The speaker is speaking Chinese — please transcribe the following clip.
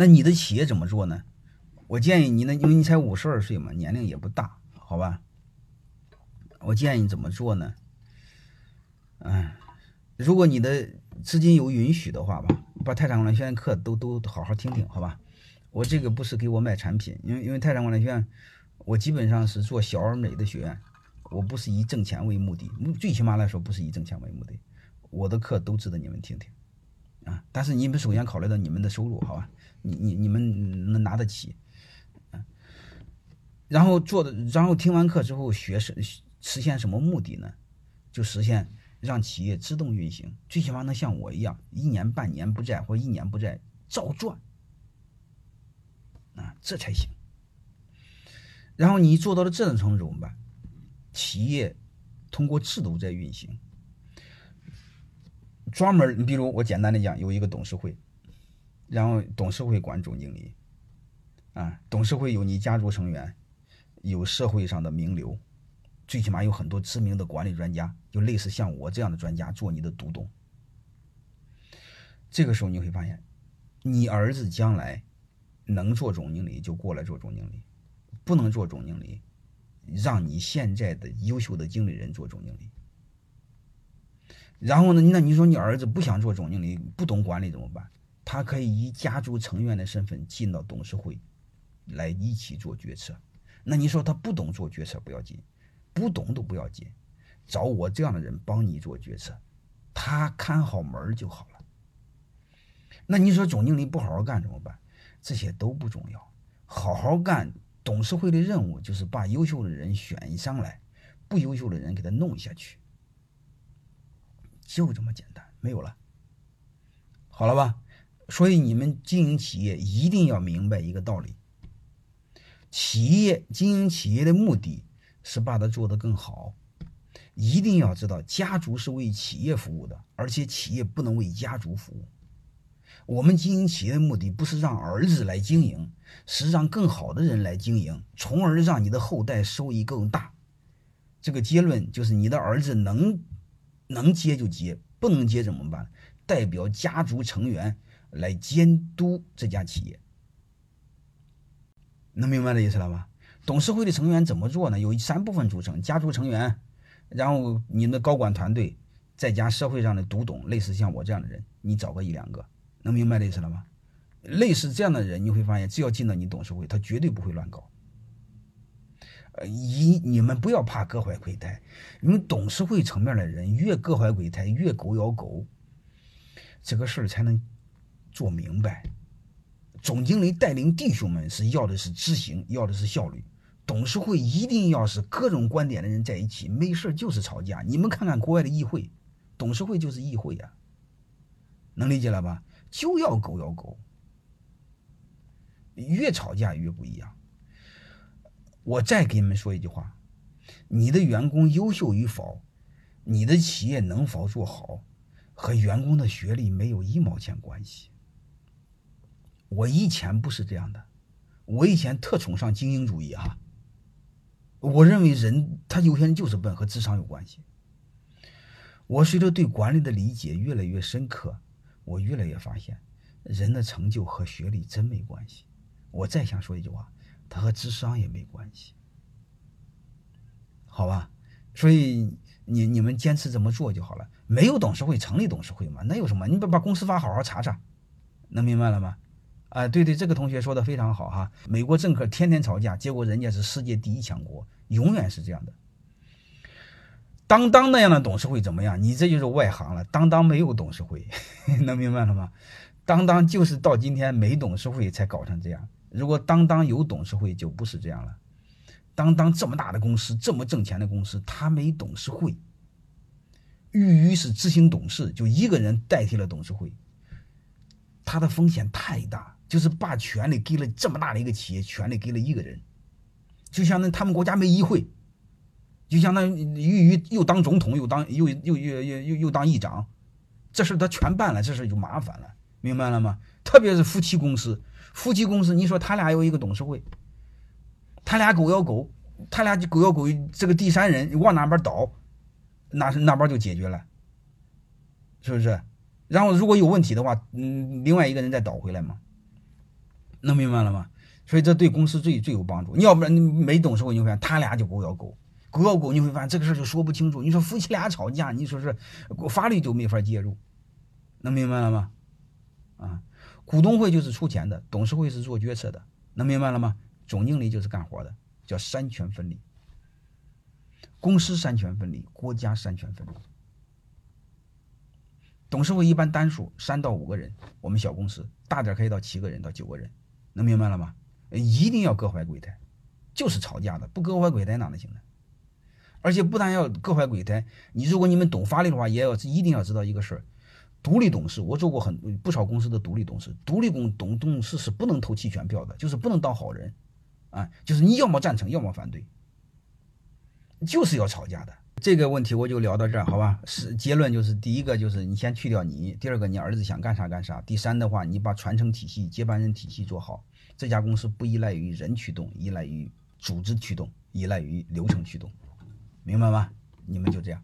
那你的企业怎么做呢？我建议你呢，因为你才五十二岁嘛，年龄也不大，好吧？我建议你怎么做呢？嗯，如果你的资金有允许的话吧，把泰山管理学院课都都好好听听，好吧？我这个不是给我卖产品，因为因为泰山管理学院，我基本上是做小而美的学院，我不是以挣钱为目的，最起码来说不是以挣钱为目的，我的课都值得你们听听。啊！但是你们首先考虑到你们的收入，好吧？你你你们能拿得起，啊。然后做的，然后听完课之后学实实现什么目的呢？就实现让企业自动运行，最起码能像我一样，一年半年不在或一年不在照赚，啊，这才行。然后你做到了这种程度怎么办？企业通过制度在运行。专门，你比如我简单的讲，有一个董事会，然后董事会管总经理，啊，董事会有你家族成员，有社会上的名流，最起码有很多知名的管理专家，就类似像我这样的专家做你的独董。这个时候你会发现，你儿子将来能做总经理就过来做总经理，不能做总经理，让你现在的优秀的经理人做总经理。然后呢？那你说你儿子不想做总经理，不懂管理怎么办？他可以以家族成员的身份进到董事会，来一起做决策。那你说他不懂做决策不要紧，不懂都不要紧，找我这样的人帮你做决策，他看好门就好了。那你说总经理不好好干怎么办？这些都不重要，好好干。董事会的任务就是把优秀的人选上来，不优秀的人给他弄下去。就这么简单，没有了，好了吧？所以你们经营企业一定要明白一个道理：企业经营企业的目的是把它做得更好。一定要知道，家族是为企业服务的，而且企业不能为家族服务。我们经营企业的目的不是让儿子来经营，是让更好的人来经营，从而让你的后代收益更大。这个结论就是你的儿子能。能接就接，不能接怎么办？代表家族成员来监督这家企业，能明白这意思了吧？董事会的成员怎么做呢？有三部分组成：家族成员，然后你的高管团队，再加社会上的独董，类似像我这样的人，你找个一两个，能明白这意思了吗？类似这样的人，你会发现，只要进到你董事会，他绝对不会乱搞。呃，一你们不要怕各怀鬼胎，因为董事会层面的人越各怀鬼胎，越狗咬狗，这个事儿才能做明白。总经理带领弟兄们是要的是执行，要的是效率。董事会一定要是各种观点的人在一起，没事就是吵架。你们看看国外的议会，董事会就是议会呀，能理解了吧？就要狗咬狗，越吵架越不一样。我再给你们说一句话：你的员工优秀与否，你的企业能否做好，和员工的学历没有一毛钱关系。我以前不是这样的，我以前特崇尚精英主义哈。我认为人他有些人就是笨，和智商有关系。我随着对管理的理解越来越深刻，我越来越发现，人的成就和学历真没关系。我再想说一句话。他和智商也没关系，好吧？所以你你们坚持这么做就好了。没有董事会，成立董事会嘛？那有什么？你把把公司法好好查查，能明白了吗？啊，对对，这个同学说的非常好哈。美国政客天天吵架，结果人家是世界第一强国，永远是这样的。当当那样的董事会怎么样？你这就是外行了。当当没有董事会，能明白了吗？当当就是到今天没董事会才搞成这样。如果当当有董事会，就不是这样了。当当这么大的公司，这么挣钱的公司，他没董事会。俞渝是执行董事，就一个人代替了董事会，他的风险太大，就是把权力给了这么大的一个企业，权力给了一个人，就相当于他们国家没议会，就相当于俞渝又当总统，又当又又又又又又当议长，这事他全办了，这事就麻烦了，明白了吗？特别是夫妻公司。夫妻公司，你说他俩有一个董事会，他俩狗咬狗，他俩就狗咬狗，这个第三人往哪边倒，那那边就解决了，是不是？然后如果有问题的话，嗯，另外一个人再倒回来嘛。能明白了吗？所以这对公司最最有帮助。你要不然没董事会，你会发现他俩就狗咬狗，狗咬狗，你会发现这个事就说不清楚。你说夫妻俩吵架，你说是法律就没法介入，能明白了吗？啊，股东会就是出钱的，董事会是做决策的，能明白了吗？总经理就是干活的，叫三权分立。公司三权分立，国家三权分立。董事会一般单数三到五个人，我们小公司大点可以到七个人到九个人，能明白了吗？一定要各怀鬼胎，就是吵架的，不各怀鬼胎哪能行呢？而且不但要各怀鬼胎，你如果你们懂法律的话，也要一定要知道一个事儿：独立董事。我做过很不少公司的独立董事，独立公董董事是不能投弃权票的，就是不能当好人，啊，就是你要么赞成，要么反对，就是要吵架的。这个问题我就聊到这儿，好吧？是结论就是第一个就是你先去掉你，第二个你儿子想干啥干啥，第三的话你把传承体系、接班人体系做好。这家公司不依赖于人驱动，依赖于组织驱动，依赖于流程驱动，明白吗？你们就这样。